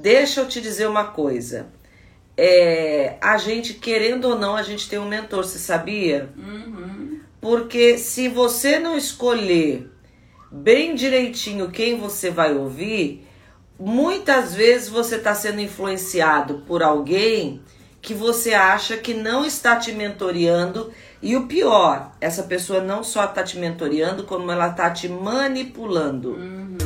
deixa eu te dizer uma coisa. É, a gente, querendo ou não, a gente tem um mentor, você sabia? Uhum. Porque se você não escolher bem direitinho quem você vai ouvir, muitas vezes você está sendo influenciado por alguém que você acha que não está te mentoreando e o pior, essa pessoa não só está te mentoreando, como ela está te manipulando. Uhum.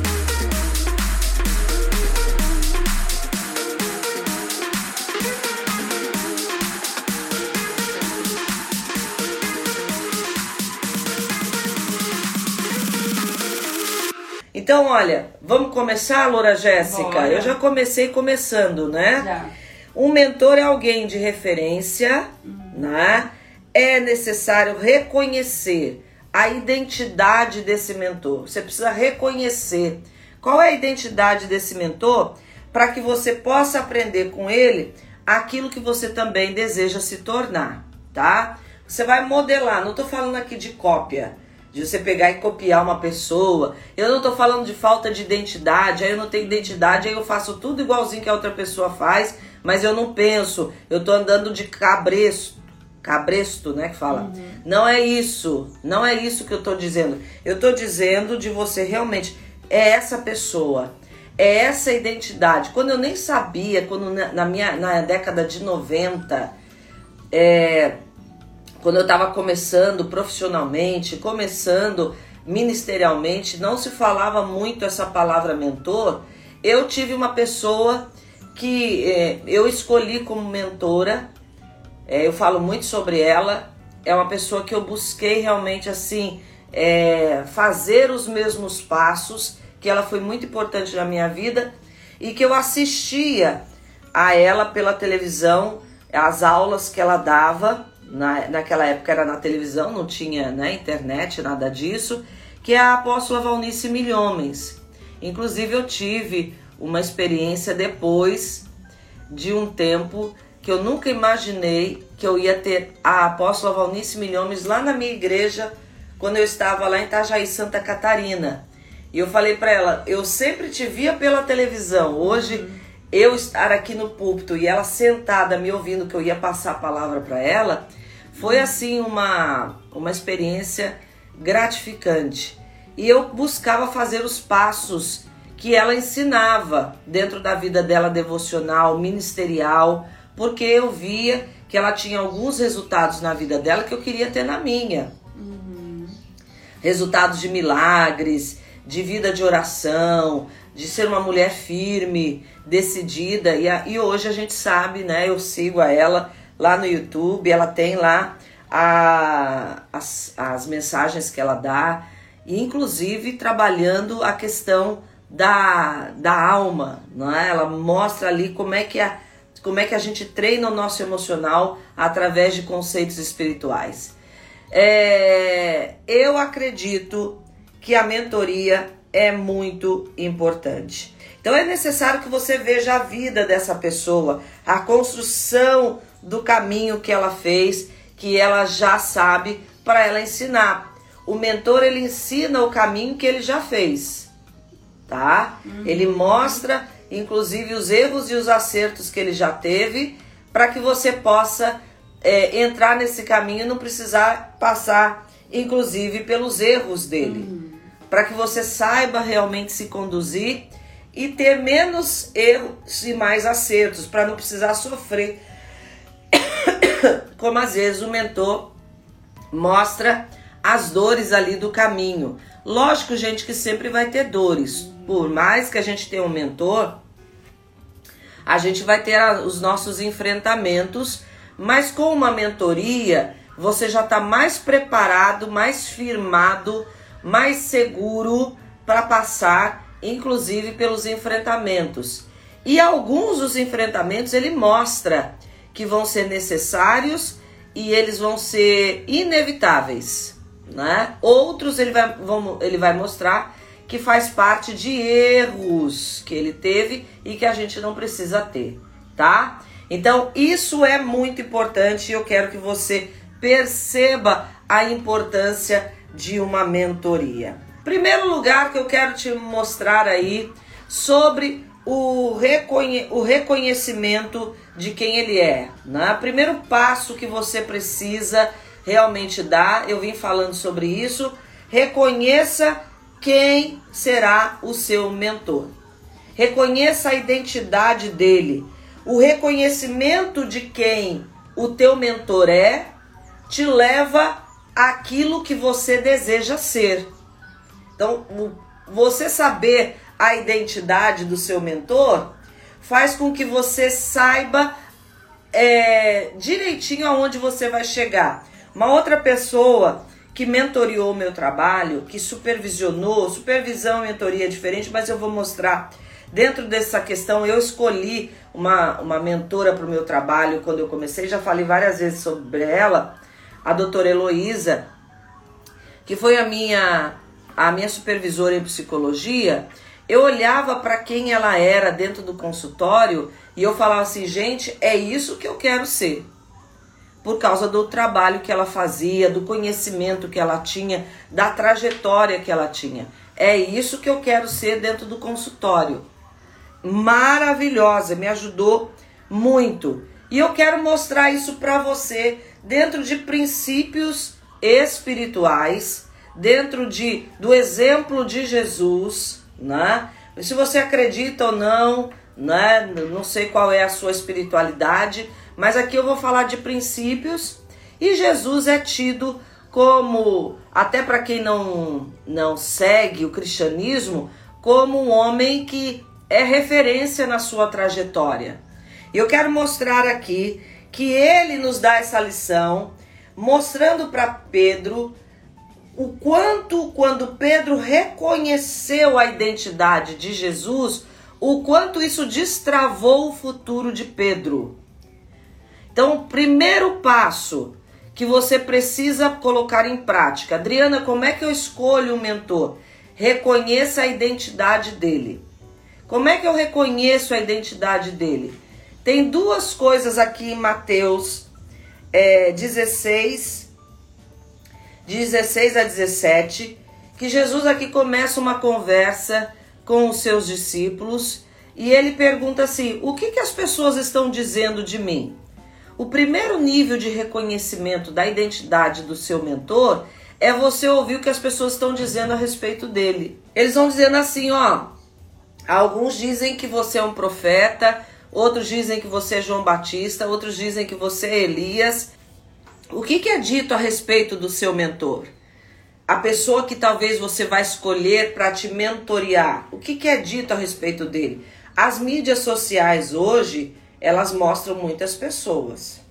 Então, olha, vamos começar, Loura Jéssica? Eu já comecei começando, né? Já. Um mentor é alguém de referência, né? É necessário reconhecer a identidade desse mentor. Você precisa reconhecer qual é a identidade desse mentor para que você possa aprender com ele aquilo que você também deseja se tornar, tá? Você vai modelar, não estou falando aqui de cópia, de você pegar e copiar uma pessoa. Eu não estou falando de falta de identidade, aí eu não tenho identidade, aí eu faço tudo igualzinho que a outra pessoa faz, mas eu não penso, eu tô andando de cabresto, cabresto, né, que fala. Não é isso, não é isso que eu tô dizendo. Eu tô dizendo de você realmente é essa pessoa, é essa identidade. Quando eu nem sabia, quando na, na minha na década de 90, é, quando eu estava começando profissionalmente, começando ministerialmente, não se falava muito essa palavra mentor. Eu tive uma pessoa que é, eu escolhi como mentora, é, eu falo muito sobre ela. É uma pessoa que eu busquei realmente assim é, fazer os mesmos passos, que ela foi muito importante na minha vida e que eu assistia a ela pela televisão, as aulas que ela dava na, naquela época era na televisão, não tinha né, internet, nada disso, que é a apóstola Valnice Milhomens. Inclusive eu tive uma experiência depois de um tempo que eu nunca imaginei que eu ia ter a apóstola Valnice Milhomens lá na minha igreja, quando eu estava lá em Itajaí, Santa Catarina. E eu falei para ela, eu sempre te via pela televisão, hoje eu estar aqui no púlpito e ela sentada me ouvindo que eu ia passar a palavra para ela, foi assim uma, uma experiência gratificante. E eu buscava fazer os passos que ela ensinava dentro da vida dela devocional, ministerial, porque eu via que ela tinha alguns resultados na vida dela que eu queria ter na minha. Resultados de milagres, de vida de oração, de ser uma mulher firme, decidida. E, a- e hoje a gente sabe, né? Eu sigo a ela lá no YouTube, ela tem lá a- as, as mensagens que ela dá, inclusive trabalhando a questão da, da alma, não é? Ela mostra ali como é que a, como é que a gente treina o nosso emocional através de conceitos espirituais. É, eu acredito que a mentoria é muito importante. Então é necessário que você veja a vida dessa pessoa, a construção do caminho que ela fez, que ela já sabe para ela ensinar. O mentor ele ensina o caminho que ele já fez, tá? Ele mostra inclusive os erros e os acertos que ele já teve para que você possa é, entrar nesse caminho e não precisar passar inclusive pelos erros dele para que você saiba realmente se conduzir e ter menos erros e mais acertos, para não precisar sofrer. Como às vezes o mentor mostra as dores ali do caminho. Lógico, gente, que sempre vai ter dores. Por mais que a gente tenha um mentor, a gente vai ter os nossos enfrentamentos, mas com uma mentoria você já está mais preparado, mais firmado, mais seguro para passar, inclusive pelos enfrentamentos. E alguns dos enfrentamentos ele mostra que vão ser necessários e eles vão ser inevitáveis, né? Outros ele vai, vão- ele vai mostrar que faz parte de erros que ele teve e que a gente não precisa ter, tá? Então, isso é muito importante e eu quero que você perceba a importância de uma mentoria. Primeiro lugar que eu quero te mostrar aí sobre o, reconhe o reconhecimento de quem ele é. Né? Primeiro passo que você precisa realmente dar, eu vim falando sobre isso, reconheça quem será o seu mentor. Reconheça a identidade dele. O reconhecimento de quem o teu mentor é te leva àquilo que você deseja ser. Então, você saber a identidade do seu mentor faz com que você saiba é, direitinho aonde você vai chegar. Uma outra pessoa que mentoriou o meu trabalho, que supervisionou, supervisão e mentoria é diferente, mas eu vou mostrar. Dentro dessa questão, eu escolhi uma, uma mentora para o meu trabalho quando eu comecei, já falei várias vezes sobre ela, a doutora Heloísa, que foi a minha, a minha supervisora em psicologia. Eu olhava para quem ela era dentro do consultório e eu falava assim, gente, é isso que eu quero ser por causa do trabalho que ela fazia, do conhecimento que ela tinha, da trajetória que ela tinha. É isso que eu quero ser dentro do consultório. Maravilhosa, me ajudou muito. E eu quero mostrar isso para você dentro de princípios espirituais, dentro de do exemplo de Jesus, né? Se você acredita ou não, né? Não sei qual é a sua espiritualidade, mas aqui eu vou falar de princípios e Jesus é tido como, até para quem não, não segue o cristianismo, como um homem que é referência na sua trajetória. E eu quero mostrar aqui que ele nos dá essa lição, mostrando para Pedro o quanto, quando Pedro reconheceu a identidade de Jesus, o quanto isso destravou o futuro de Pedro. Então, o primeiro passo que você precisa colocar em prática. Adriana, como é que eu escolho o mentor? Reconheça a identidade dele. Como é que eu reconheço a identidade dele? Tem duas coisas aqui em Mateus é, 16, 16 a 17, que Jesus aqui começa uma conversa com os seus discípulos e ele pergunta assim: o que, que as pessoas estão dizendo de mim? O primeiro nível de reconhecimento da identidade do seu mentor é você ouvir o que as pessoas estão dizendo a respeito dele. Eles vão dizendo assim, ó, alguns dizem que você é um profeta, outros dizem que você é João Batista, outros dizem que você é Elias. O que, que é dito a respeito do seu mentor? A pessoa que talvez você vai escolher para te mentorear. O que, que é dito a respeito dele? As mídias sociais hoje elas mostram muitas pessoas.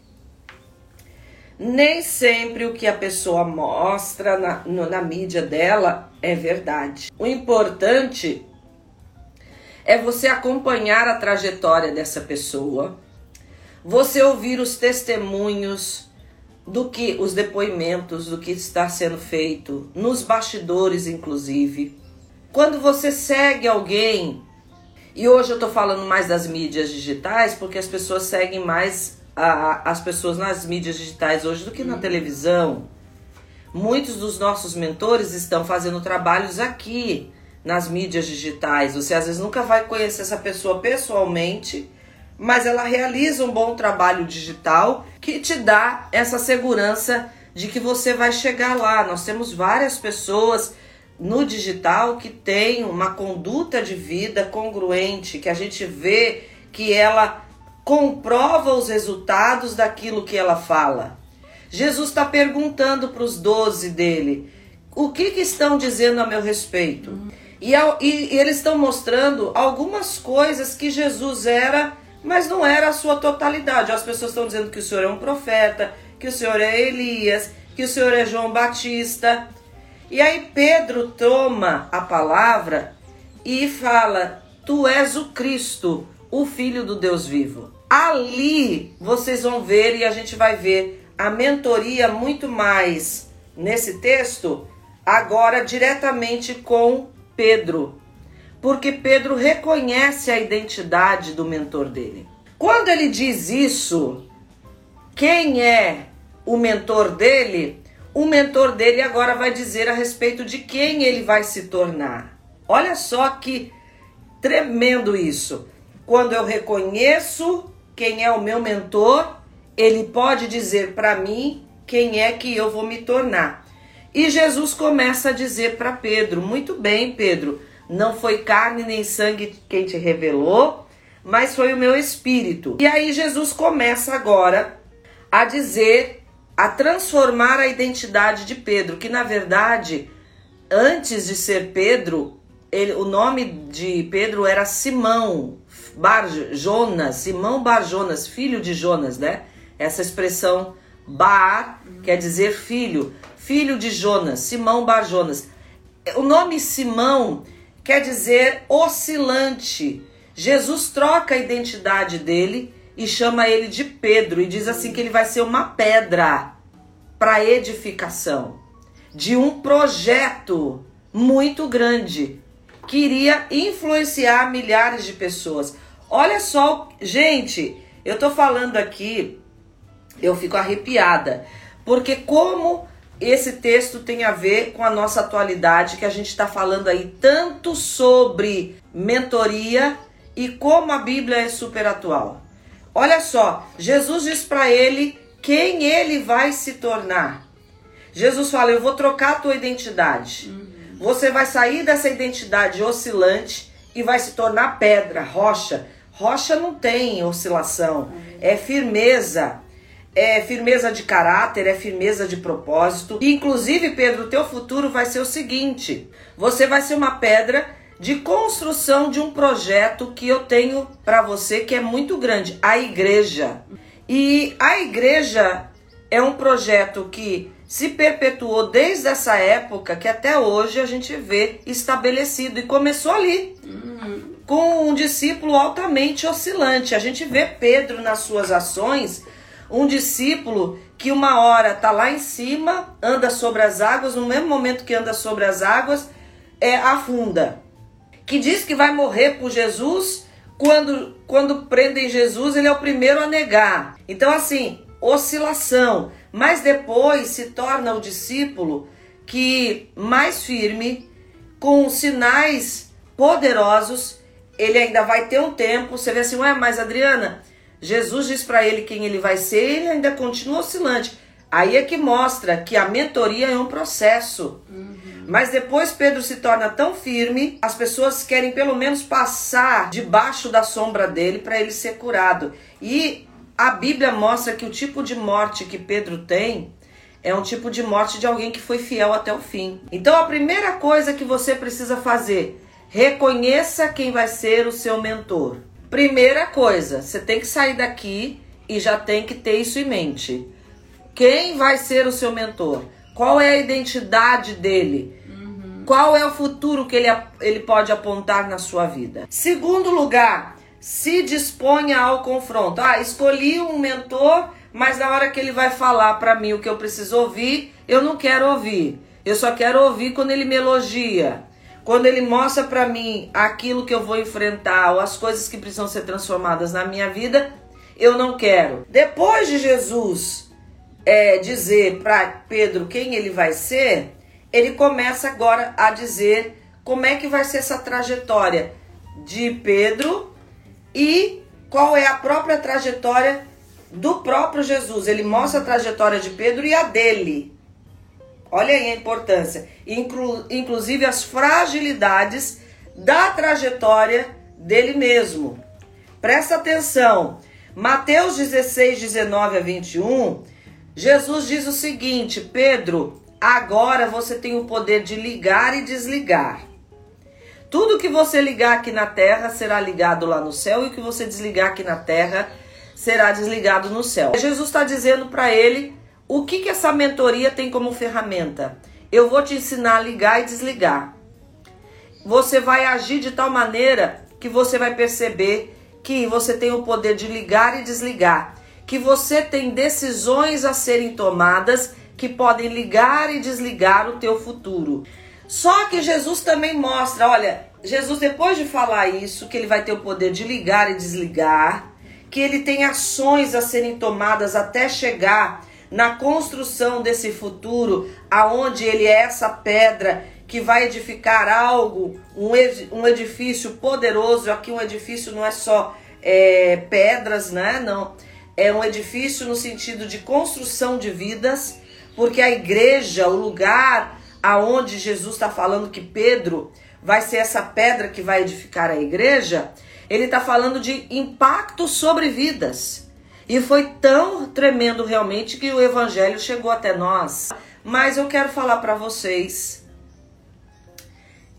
Nem sempre o que a pessoa mostra na, na mídia dela é verdade. O importante é você acompanhar a trajetória dessa pessoa, você ouvir os testemunhos do que os depoimentos do que está sendo feito nos bastidores inclusive. Quando você segue alguém e hoje eu estou falando mais das mídias digitais porque as pessoas seguem mais a, as pessoas nas mídias digitais hoje do que na uhum. televisão. Muitos dos nossos mentores estão fazendo trabalhos aqui nas mídias digitais. Você às vezes nunca vai conhecer essa pessoa pessoalmente, mas ela realiza um bom trabalho digital que te dá essa segurança de que você vai chegar lá. Nós temos várias pessoas no digital que tem uma conduta de vida congruente, que a gente vê que ela comprova os resultados daquilo que ela fala. Jesus está perguntando para os doze dele: o que, que, estão dizendo a meu respeito? Uhum. E, e, e eles estão mostrando algumas coisas que Jesus era, mas não era a sua totalidade. As pessoas estão dizendo que o Senhor é um profeta, que o Senhor é Elias, que o Senhor é João Batista. E aí Pedro toma a palavra e fala: Tu és o Cristo, o Filho do Deus vivo. Ali vocês vão ver e a gente vai ver a mentoria muito mais nesse texto, agora diretamente com Pedro. Porque Pedro reconhece a identidade do mentor dele. Quando ele diz isso, quem é o mentor dele? o mentor dele agora vai dizer a respeito de quem ele vai se tornar. Olha só que tremendo isso. Quando eu reconheço quem é o meu mentor, ele pode dizer para mim quem é que eu vou me tornar. E Jesus começa a dizer para Pedro: Muito bem, Pedro, não foi carne nem sangue quem te revelou, mas foi o meu espírito. E aí Jesus começa agora a dizer, a transformar a identidade de Pedro, que na verdade, antes de ser Pedro, ele, o nome de Pedro era Simão Bar Jonas, Simão Bar Jonas, filho de Jonas, né? Essa expressão Bar quer dizer filho, filho de Jonas, Simão Bar Jonas. O nome Simão quer dizer oscilante. Jesus troca a identidade dele e chama ele de Pedro e diz assim que ele vai ser uma pedra para edificação de um projeto muito grande que iria influenciar milhares de pessoas. Olha só, gente, eu tô falando aqui, eu fico arrepiada, porque como esse texto tem a ver com a nossa atualidade, que a gente está falando aí tanto sobre mentoria e como a Bíblia é super atual. Olha só, Jesus diz para ele quem ele vai se tornar. Jesus fala: Eu vou trocar a tua identidade. Uhum. Você vai sair dessa identidade oscilante e vai se tornar pedra, rocha. Rocha não tem oscilação, uhum. é firmeza é firmeza de caráter, é firmeza de propósito. E, inclusive, Pedro, o teu futuro vai ser o seguinte: você vai ser uma pedra de construção de um projeto que eu tenho para você que é muito grande, a igreja. E a igreja é um projeto que se perpetuou desde essa época que até hoje a gente vê estabelecido e começou ali. Uhum. Com um discípulo altamente oscilante. A gente vê Pedro nas suas ações um discípulo que uma hora está lá em cima, anda sobre as águas, no mesmo momento que anda sobre as águas, é, afunda. Que diz que vai morrer por Jesus, quando, quando prendem Jesus, ele é o primeiro a negar. Então, assim, oscilação. Mas depois se torna o discípulo que mais firme, com sinais poderosos, ele ainda vai ter um tempo. Você vê assim, ué, mas Adriana, Jesus diz para ele quem ele vai ser, ele ainda continua oscilante. Aí é que mostra que a mentoria é um processo. Uhum. Mas depois Pedro se torna tão firme, as pessoas querem pelo menos passar debaixo da sombra dele para ele ser curado. E a Bíblia mostra que o tipo de morte que Pedro tem é um tipo de morte de alguém que foi fiel até o fim. Então a primeira coisa que você precisa fazer, reconheça quem vai ser o seu mentor. Primeira coisa, você tem que sair daqui e já tem que ter isso em mente. Quem vai ser o seu mentor? Qual é a identidade dele? Uhum. Qual é o futuro que ele, ele pode apontar na sua vida? Segundo lugar, se disponha ao confronto. Ah, escolhi um mentor, mas na hora que ele vai falar para mim o que eu preciso ouvir, eu não quero ouvir. Eu só quero ouvir quando ele me elogia. Quando ele mostra para mim aquilo que eu vou enfrentar ou as coisas que precisam ser transformadas na minha vida, eu não quero. Depois de Jesus é, dizer para Pedro quem ele vai ser, ele começa agora a dizer como é que vai ser essa trajetória de Pedro e qual é a própria trajetória do próprio Jesus. Ele mostra a trajetória de Pedro e a dele. Olha aí a importância. Inclu, inclusive as fragilidades da trajetória dele mesmo. Presta atenção. Mateus 16, 19 a 21, Jesus diz o seguinte: Pedro, agora você tem o poder de ligar e desligar. Tudo que você ligar aqui na terra será ligado lá no céu, e o que você desligar aqui na terra será desligado no céu. Jesus está dizendo para ele o que, que essa mentoria tem como ferramenta? Eu vou te ensinar a ligar e desligar. Você vai agir de tal maneira que você vai perceber que você tem o poder de ligar e desligar, que você tem decisões a serem tomadas que podem ligar e desligar o teu futuro. Só que Jesus também mostra, olha, Jesus depois de falar isso, que ele vai ter o poder de ligar e desligar, que ele tem ações a serem tomadas até chegar na construção desse futuro, aonde ele é essa pedra que vai edificar algo, um edifício poderoso. Aqui um edifício não é só é, pedras, né? Não. É um edifício no sentido de construção de vidas, porque a igreja, o lugar aonde Jesus está falando que Pedro vai ser essa pedra que vai edificar a igreja, ele está falando de impacto sobre vidas. E foi tão tremendo realmente que o evangelho chegou até nós. Mas eu quero falar para vocês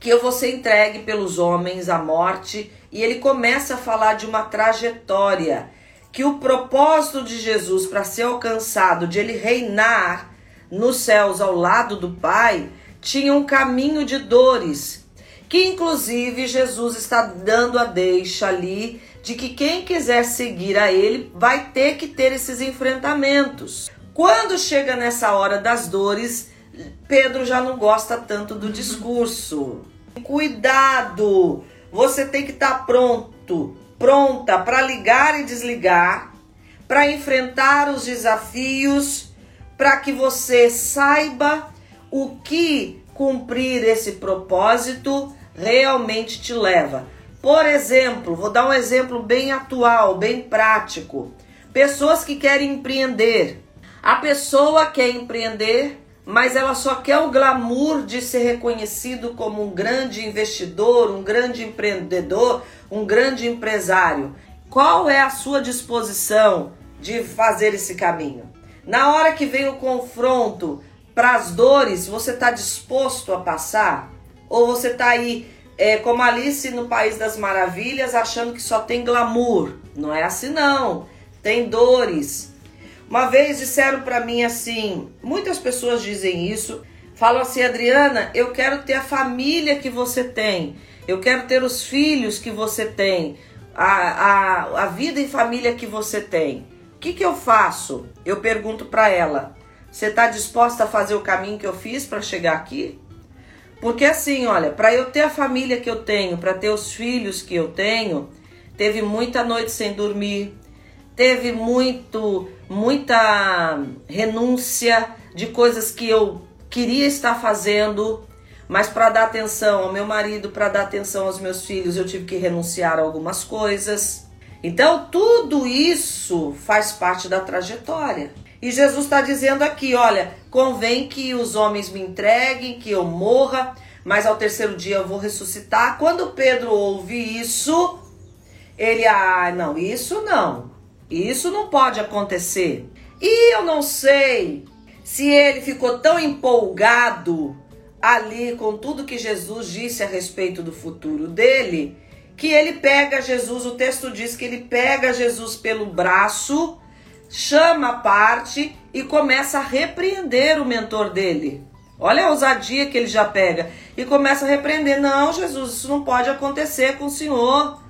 que eu vou ser entregue pelos homens à morte, e ele começa a falar de uma trajetória, que o propósito de Jesus para ser alcançado, de ele reinar nos céus ao lado do Pai, tinha um caminho de dores, que inclusive Jesus está dando a deixa ali de que quem quiser seguir a ele vai ter que ter esses enfrentamentos. Quando chega nessa hora das dores, Pedro já não gosta tanto do discurso. Cuidado! Você tem que estar tá pronto, pronta para ligar e desligar, para enfrentar os desafios, para que você saiba o que cumprir esse propósito realmente te leva. Por exemplo, vou dar um exemplo bem atual, bem prático. Pessoas que querem empreender. A pessoa quer empreender mas ela só quer o glamour de ser reconhecido como um grande investidor, um grande empreendedor, um grande empresário. Qual é a sua disposição de fazer esse caminho? Na hora que vem o confronto para as dores, você está disposto a passar? Ou você está aí é, como Alice no País das Maravilhas, achando que só tem glamour? Não é assim não. Tem dores, uma vez disseram para mim assim, muitas pessoas dizem isso, falam assim, Adriana, eu quero ter a família que você tem, eu quero ter os filhos que você tem, a, a, a vida em família que você tem. O que, que eu faço? Eu pergunto para ela, você está disposta a fazer o caminho que eu fiz para chegar aqui? Porque assim, olha, para eu ter a família que eu tenho, para ter os filhos que eu tenho, teve muita noite sem dormir, teve muito muita renúncia de coisas que eu queria estar fazendo, mas para dar atenção ao meu marido, para dar atenção aos meus filhos, eu tive que renunciar a algumas coisas. Então, tudo isso faz parte da trajetória. E Jesus está dizendo aqui: olha, convém que os homens me entreguem, que eu morra, mas ao terceiro dia eu vou ressuscitar. Quando Pedro ouve isso, ele, ah, não, isso não. Isso não pode acontecer. E eu não sei se ele ficou tão empolgado ali com tudo que Jesus disse a respeito do futuro dele, que ele pega Jesus, o texto diz que ele pega Jesus pelo braço, chama a parte e começa a repreender o mentor dele. Olha a ousadia que ele já pega e começa a repreender. Não, Jesus, isso não pode acontecer com o senhor.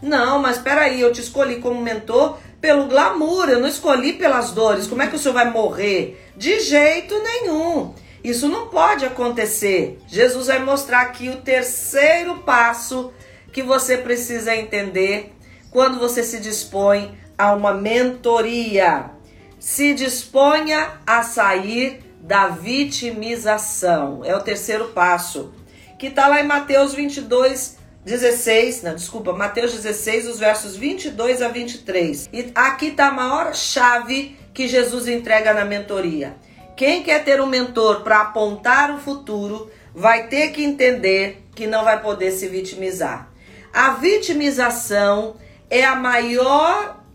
Não, mas espera aí, eu te escolhi como mentor pelo glamour, eu não escolhi pelas dores. Como é que o senhor vai morrer? De jeito nenhum. Isso não pode acontecer. Jesus vai mostrar aqui o terceiro passo que você precisa entender quando você se dispõe a uma mentoria. Se disponha a sair da vitimização. É o terceiro passo, que está lá em Mateus 22, 16, não, desculpa, Mateus 16, os versos 22 a 23. E aqui está a maior chave que Jesus entrega na mentoria. Quem quer ter um mentor para apontar o futuro vai ter que entender que não vai poder se vitimizar. A vitimização é a maior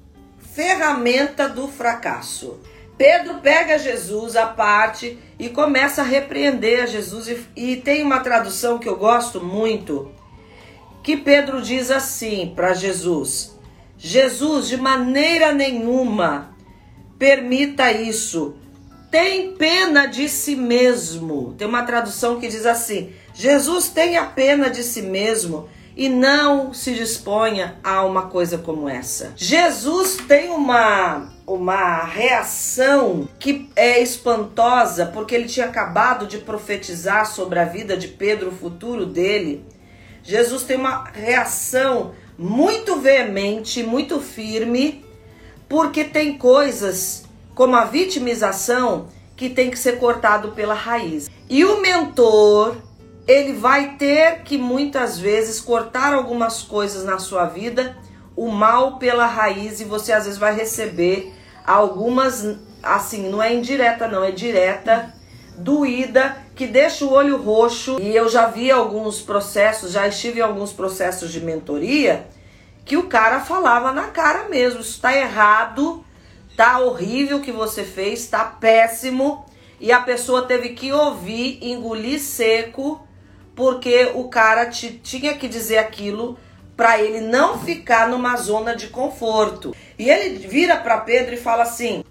ferramenta do fracasso. Pedro pega Jesus à parte e começa a repreender a Jesus. E, e tem uma tradução que eu gosto muito, que Pedro diz assim para Jesus: Jesus, de maneira nenhuma permita isso. Tem pena de si mesmo. Tem uma tradução que diz assim: Jesus tenha pena de si mesmo e não se disponha a uma coisa como essa. Jesus tem uma uma reação que é espantosa, porque ele tinha acabado de profetizar sobre a vida de Pedro, o futuro dele. Jesus tem uma reação muito veemente, muito firme, porque tem coisas como a vitimização que tem que ser cortado pela raiz. E o mentor ele vai ter que muitas vezes cortar algumas coisas na sua vida, o mal pela raiz, e você às vezes vai receber algumas, assim, não é indireta, não, é direta, doída, que deixa o olho roxo. E eu já vi alguns processos, já estive em alguns processos de mentoria, que o cara falava na cara mesmo: isso tá errado, tá horrível o que você fez, tá péssimo. E a pessoa teve que ouvir, engolir seco porque o cara te, tinha que dizer aquilo para ele não ficar numa zona de conforto. E ele vira para Pedro e fala assim: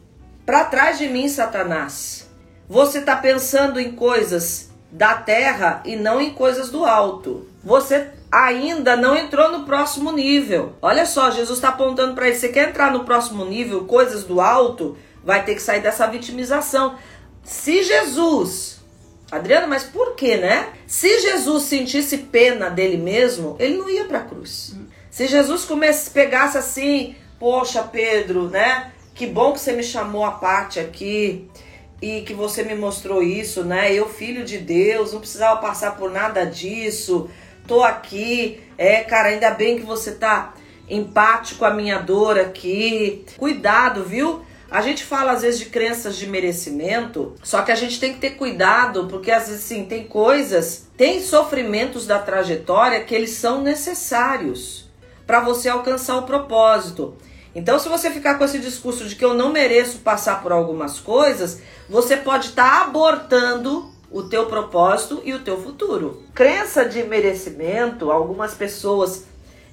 "Para trás de mim, Satanás. Você está pensando em coisas da terra e não em coisas do alto. Você ainda não entrou no próximo nível. Olha só, Jesus está apontando para ele: você quer entrar no próximo nível, coisas do alto, vai ter que sair dessa vitimização. Se Jesus Adriano, mas por que, né? Se Jesus sentisse pena dele mesmo, ele não ia para a cruz. Se Jesus comece, pegasse assim, poxa, Pedro, né? Que bom que você me chamou a parte aqui e que você me mostrou isso, né? Eu, filho de Deus, não precisava passar por nada disso. Tô aqui, é, cara, ainda bem que você tá empático com a minha dor aqui. Cuidado, viu? A gente fala às vezes de crenças de merecimento, só que a gente tem que ter cuidado, porque às vezes sim, tem coisas, tem sofrimentos da trajetória que eles são necessários para você alcançar o propósito. Então, se você ficar com esse discurso de que eu não mereço passar por algumas coisas, você pode estar tá abortando o teu propósito e o teu futuro. Crença de merecimento, algumas pessoas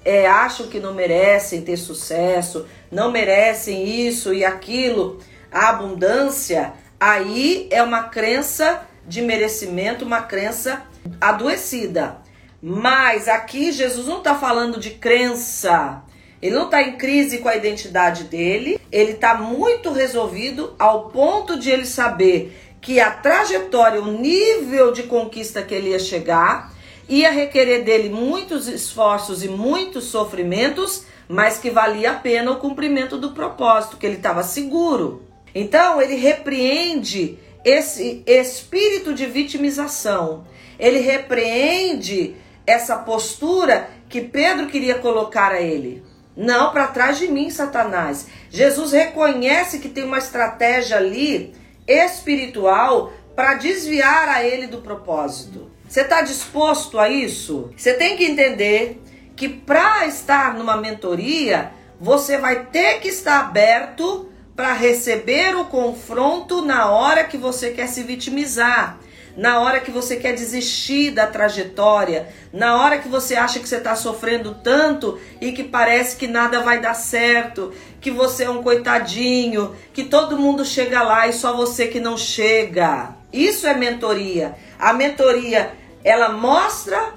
é, acham que não merecem ter sucesso, não merecem isso e aquilo, a abundância, aí é uma crença de merecimento, uma crença adoecida. Mas aqui Jesus não está falando de crença. Ele não está em crise com a identidade dele. Ele está muito resolvido ao ponto de ele saber que a trajetória, o nível de conquista que ele ia chegar, ia requerer dele muitos esforços e muitos sofrimentos, mas que valia a pena o cumprimento do propósito, que ele estava seguro. Então, ele repreende esse espírito de vitimização. Ele repreende essa postura que Pedro queria colocar a ele. Não para trás de mim, Satanás. Jesus reconhece que tem uma estratégia ali espiritual para desviar a ele do propósito. Você está disposto a isso? Você tem que entender que para estar numa mentoria, você vai ter que estar aberto para receber o confronto na hora que você quer se vitimizar, na hora que você quer desistir da trajetória, na hora que você acha que você está sofrendo tanto e que parece que nada vai dar certo, que você é um coitadinho, que todo mundo chega lá e só você que não chega. Isso é mentoria. A mentoria, ela mostra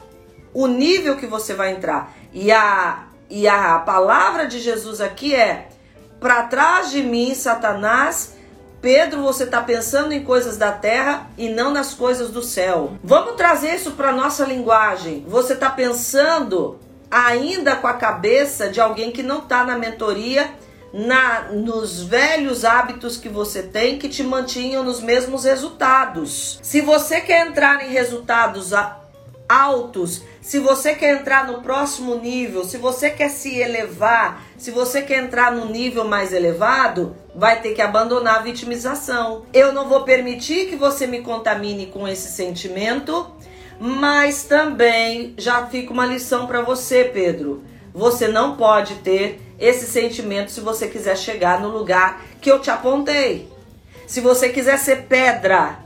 o nível que você vai entrar. E a, e a palavra de Jesus aqui é: para trás de mim, Satanás. Pedro, você está pensando em coisas da terra e não nas coisas do céu. Vamos trazer isso para nossa linguagem. Você está pensando ainda com a cabeça de alguém que não está na mentoria na nos velhos hábitos que você tem que te mantinham nos mesmos resultados. Se você quer entrar em resultados altos, se você quer entrar no próximo nível, se você quer se elevar, se você quer entrar no nível mais elevado, vai ter que abandonar a vitimização. Eu não vou permitir que você me contamine com esse sentimento, mas também já fica uma lição para você, Pedro. Você não pode ter esse sentimento se você quiser chegar no lugar que eu te apontei. Se você quiser ser pedra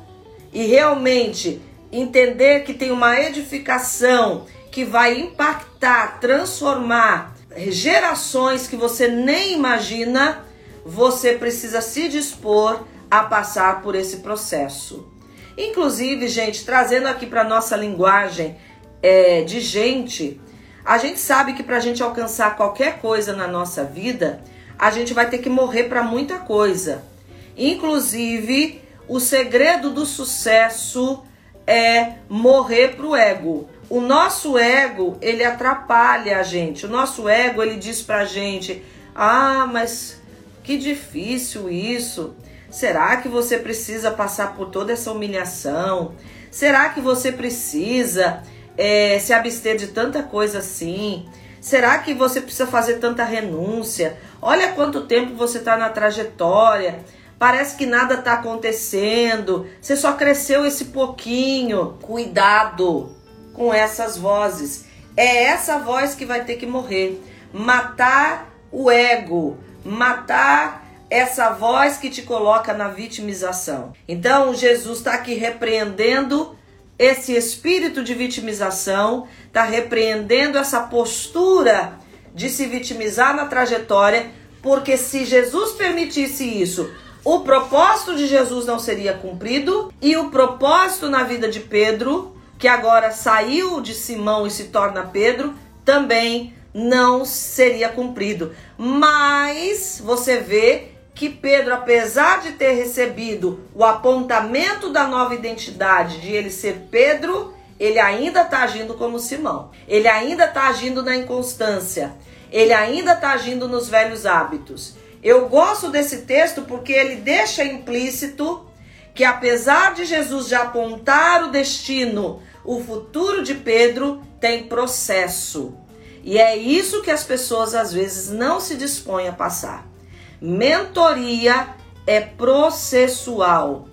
e realmente entender que tem uma edificação que vai impactar, transformar gerações que você nem imagina, você precisa se dispor a passar por esse processo. Inclusive, gente, trazendo aqui para nossa linguagem é, de gente, a gente sabe que para a gente alcançar qualquer coisa na nossa vida, a gente vai ter que morrer para muita coisa. Inclusive, o segredo do sucesso é morrer para o ego. O nosso ego, ele atrapalha a gente. O nosso ego, ele diz para a gente: ah, mas que difícil isso. Será que você precisa passar por toda essa humilhação? Será que você precisa é, se abster de tanta coisa assim? Será que você precisa fazer tanta renúncia? Olha quanto tempo você está na trajetória. Parece que nada está acontecendo. Você só cresceu esse pouquinho. Cuidado com essas vozes. É essa voz que vai ter que morrer. Matar o ego, matar essa voz que te coloca na vitimização. Então, Jesus está aqui repreendendo esse espírito de vitimização, está repreendendo essa postura de se vitimizar na trajetória, porque se Jesus permitisse isso, o propósito de Jesus não seria cumprido e o propósito na vida de Pedro, que agora saiu de Simão e se torna Pedro, também não seria cumprido. Mas você vê que Pedro, apesar de ter recebido o apontamento da nova identidade de ele ser Pedro, ele ainda está agindo como Simão. Ele ainda está agindo na inconstância. Ele ainda está agindo nos velhos hábitos. Eu gosto desse texto porque ele deixa implícito que, apesar de Jesus já apontar o destino, o futuro de Pedro tem processo. E é isso que as pessoas às vezes não se dispõem a passar. Mentoria é processual.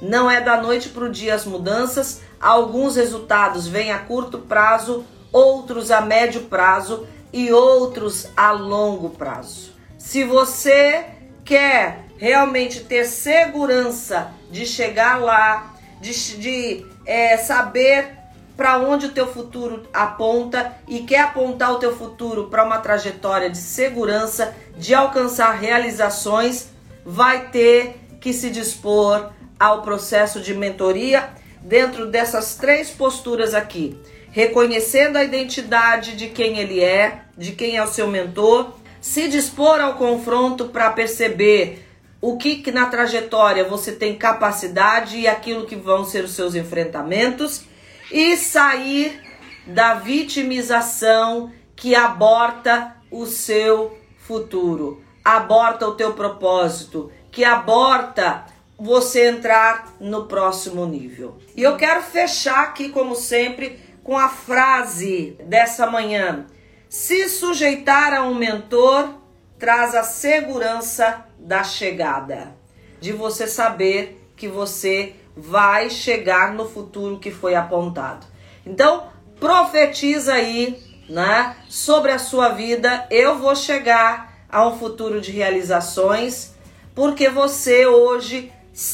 Não é da noite para o dia as mudanças. Alguns resultados vêm a curto prazo, outros a médio prazo e outros a longo prazo. Se você quer realmente ter segurança de chegar lá, de, de é, saber para onde o teu futuro aponta e quer apontar o teu futuro para uma trajetória de segurança, de alcançar realizações, vai ter que se dispor ao processo de mentoria dentro dessas três posturas aqui, reconhecendo a identidade de quem ele é, de quem é o seu mentor, se dispor ao confronto para perceber o que, que na trajetória você tem capacidade e aquilo que vão ser os seus enfrentamentos e sair da vitimização que aborta o seu futuro, aborta o teu propósito, que aborta você entrar no próximo nível. E eu quero fechar aqui, como sempre, com a frase dessa manhã: se sujeitar a um mentor traz a segurança da chegada, de você saber que você vai chegar no futuro que foi apontado. Então, profetiza aí, né, sobre a sua vida. Eu vou chegar a um futuro de realizações, porque você hoje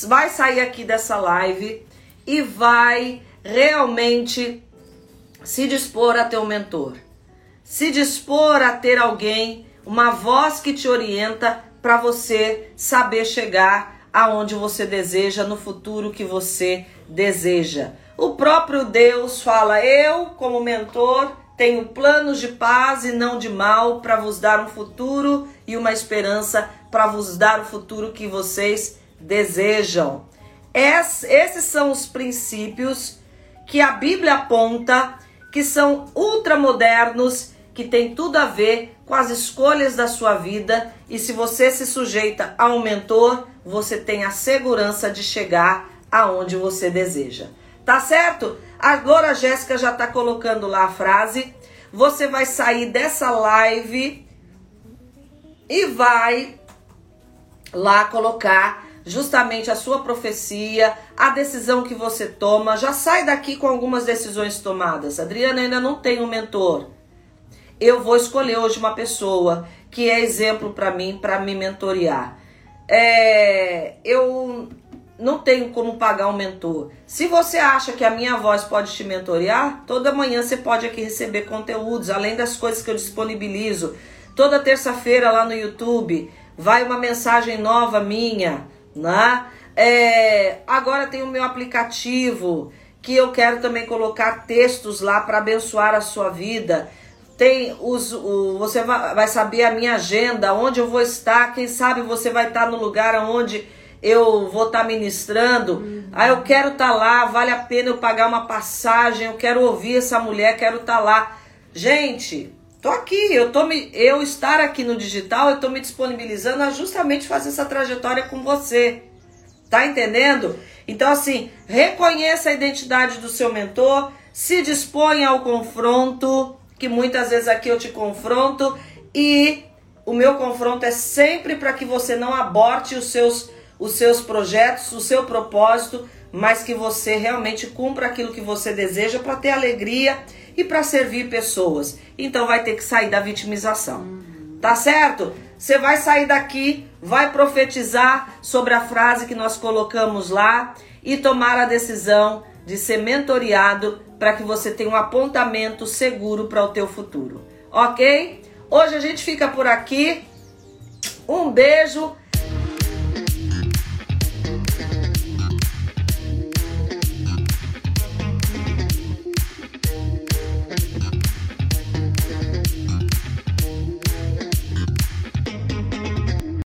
vai sair aqui dessa live e vai realmente se dispor a ter um mentor, se dispor a ter alguém, uma voz que te orienta para você saber chegar aonde você deseja, no futuro que você deseja. O próprio Deus fala: Eu, como mentor, tenho planos de paz e não de mal para vos dar um futuro e uma esperança para vos dar o futuro que vocês desejam. Esses são os princípios que a Bíblia aponta, que são ultramodernos, que tem tudo a ver com as escolhas da sua vida. E se você se sujeita a um mentor, você tem a segurança de chegar aonde você deseja. Tá certo? Agora a Jéssica já tá colocando lá a frase. Você vai sair dessa live e vai lá colocar justamente a sua profecia, a decisão que você toma. Já sai daqui com algumas decisões tomadas. Adriana ainda não tem um mentor. Eu vou escolher hoje uma pessoa que é exemplo para mim, para me mentorear é, eu não tenho como pagar um mentor. Se você acha que a minha voz pode te mentorear, toda manhã você pode aqui receber conteúdos, além das coisas que eu disponibilizo. Toda terça-feira lá no YouTube vai uma mensagem nova minha, né? É, agora tem o meu aplicativo que eu quero também colocar textos lá para abençoar a sua vida tem os, o, você vai, saber a minha agenda, onde eu vou estar, quem sabe você vai estar no lugar onde eu vou estar ministrando. Uhum. Ah, eu quero estar lá, vale a pena eu pagar uma passagem, eu quero ouvir essa mulher, quero estar lá. Gente, tô aqui, eu tô me, eu estar aqui no digital, eu tô me disponibilizando a justamente fazer essa trajetória com você. Tá entendendo? Então, assim, reconheça a identidade do seu mentor, se disponha ao confronto, que muitas vezes aqui eu te confronto, e o meu confronto é sempre para que você não aborte os seus, os seus projetos, o seu propósito, mas que você realmente cumpra aquilo que você deseja para ter alegria e para servir pessoas. Então vai ter que sair da vitimização. Tá certo? Você vai sair daqui, vai profetizar sobre a frase que nós colocamos lá e tomar a decisão de ser mentoriado para que você tenha um apontamento seguro para o teu futuro. OK? Hoje a gente fica por aqui. Um beijo